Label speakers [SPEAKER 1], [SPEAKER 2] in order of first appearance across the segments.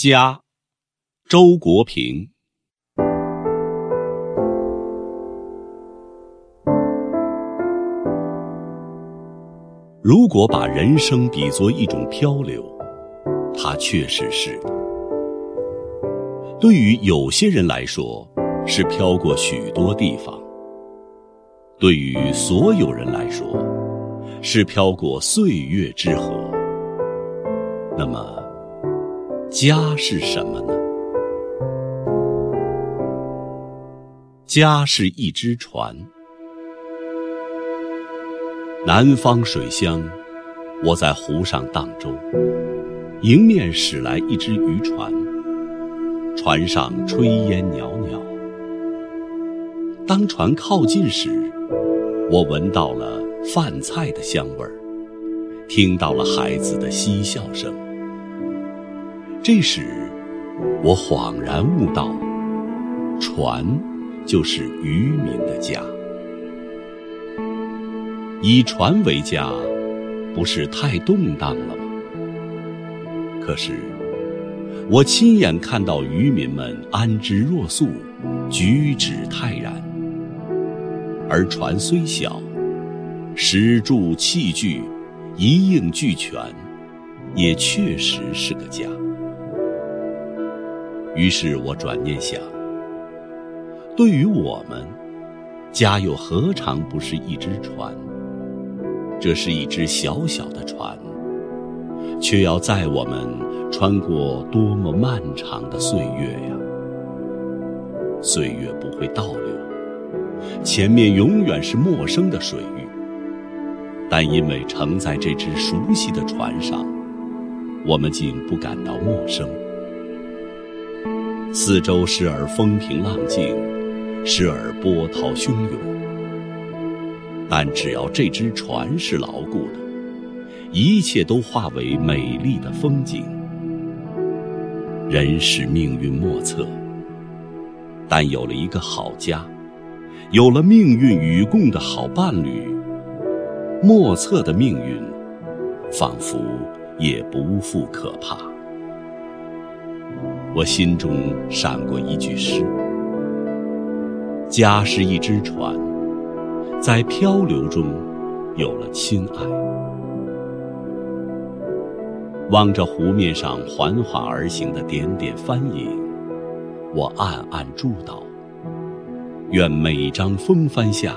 [SPEAKER 1] 家，周国平。如果把人生比作一种漂流，它确实是。对于有些人来说，是飘过许多地方；对于所有人来说，是飘过岁月之河。那么，家是什么呢？家是一只船。南方水乡，我在湖上荡舟，迎面驶来一只渔船，船上炊烟袅袅。当船靠近时，我闻到了饭菜的香味儿，听到了孩子的嬉笑声。这时，我恍然悟道：船就是渔民的家。以船为家，不是太动荡了吗？可是，我亲眼看到渔民们安之若素，举止泰然。而船虽小，食住器具一应俱全，也确实是个家。于是我转念想：对于我们，家又何尝不是一只船？这是一只小小的船，却要载我们穿过多么漫长的岁月呀！岁月不会倒流，前面永远是陌生的水域，但因为乘在这只熟悉的船上，我们竟不感到陌生。四周时而风平浪静，时而波涛汹涌。但只要这只船是牢固的，一切都化为美丽的风景。人是命运莫测，但有了一个好家，有了命运与共的好伴侣，莫测的命运，仿佛也不复可怕。我心中闪过一句诗：家是一只船。在漂流中，有了亲爱。望着湖面上缓缓而行的点点帆影，我暗暗祝祷：愿每张风帆下，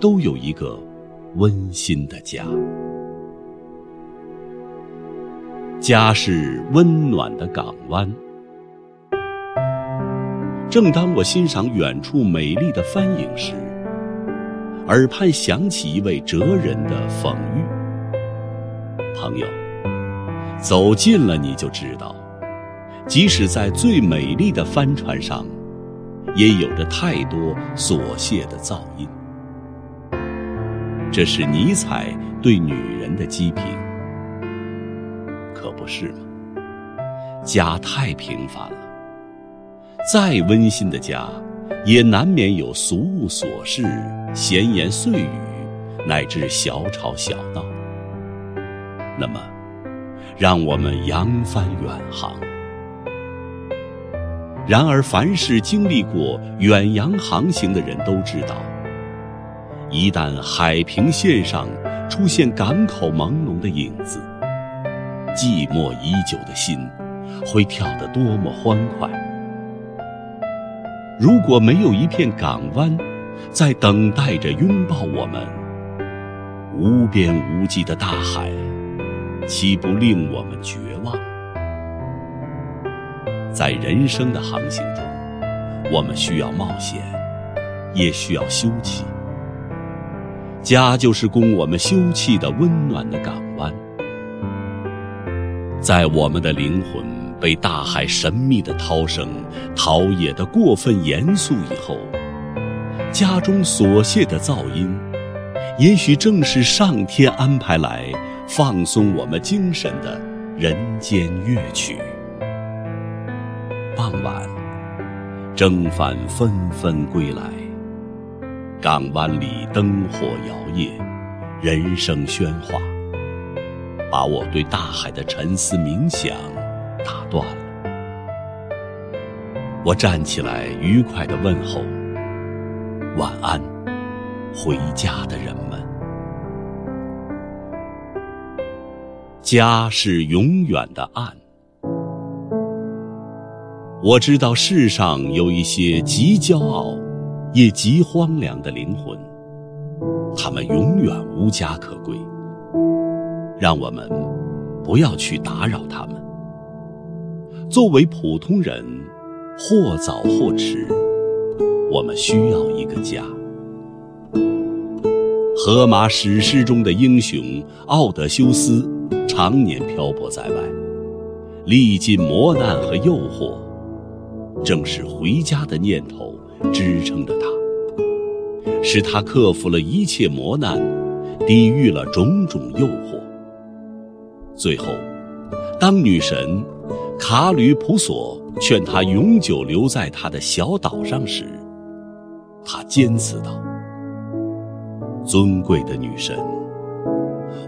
[SPEAKER 1] 都有一个温馨的家。家是温暖的港湾。正当我欣赏远处美丽的帆影时，耳畔响起一位哲人的讽喻：“朋友，走近了你就知道，即使在最美丽的帆船上，也有着太多琐屑的噪音。”这是尼采对女人的讥评，可不是吗？家太平凡了，再温馨的家。也难免有俗物琐事、闲言碎语，乃至小吵小闹。那么，让我们扬帆远航。然而，凡是经历过远洋航行的人都知道，一旦海平线上出现港口朦胧的影子，寂寞已久的心会跳得多么欢快。如果没有一片港湾在等待着拥抱我们，无边无际的大海，岂不令我们绝望？在人生的航行中，我们需要冒险，也需要休憩。家就是供我们休憩的温暖的港，在我们的灵魂。被大海神秘的涛声陶冶的过分严肃以后，家中琐屑的噪音，也许正是上天安排来放松我们精神的人间乐曲。傍晚，征帆纷纷归来，港湾里灯火摇曳，人声喧哗，把我对大海的沉思冥想。打断了。我站起来，愉快的问候：“晚安，回家的人们。”家是永远的岸。我知道世上有一些极骄傲，也极荒凉的灵魂，他们永远无家可归。让我们不要去打扰他们。作为普通人，或早或迟，我们需要一个家。荷马史诗中的英雄奥德修斯，常年漂泊在外，历尽磨难和诱惑。正是回家的念头支撑着他，使他克服了一切磨难，抵御了种种诱惑。最后，当女神卡吕普索劝他永久留在他的小岛上时，他坚持道：“尊贵的女神，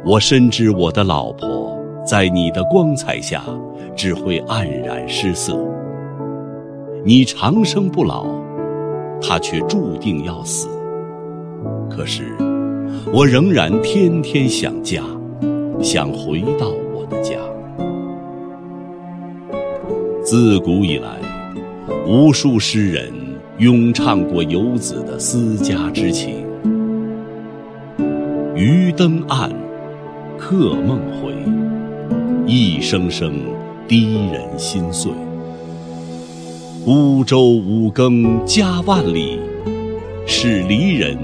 [SPEAKER 1] 我深知我的老婆在你的光彩下只会黯然失色。”你长生不老，她却注定要死。可是，我仍然天天想家，想回到我的家。自古以来，无数诗人咏唱过游子的思家之情。渔灯暗，客梦回，一声声滴人心碎。孤舟五更家万里，是离人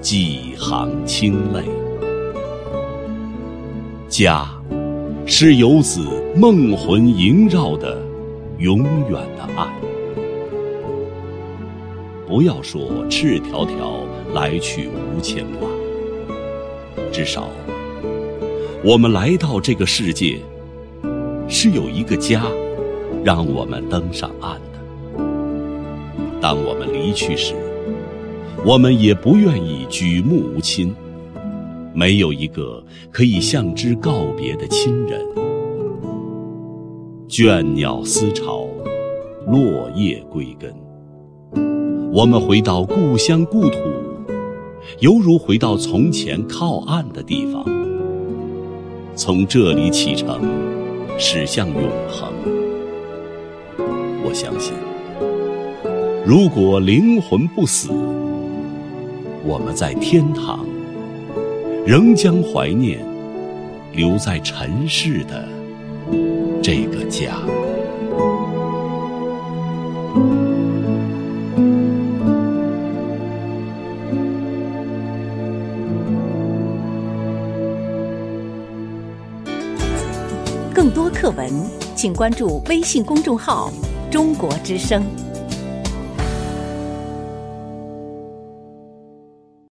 [SPEAKER 1] 几行清泪。家，是游子梦魂萦绕的永远的岸。不要说赤条条来去无牵挂，至少，我们来到这个世界，是有一个家，让我们登上岸的。当我们离去时，我们也不愿意举目无亲，没有一个可以向之告别的亲人。倦鸟思巢，落叶归根。我们回到故乡故土，犹如回到从前靠岸的地方，从这里启程，驶向永恒。我相信。如果灵魂不死，我们在天堂仍将怀念留在尘世的这个家。
[SPEAKER 2] 更多课文，请关注微信公众号“中国之声”。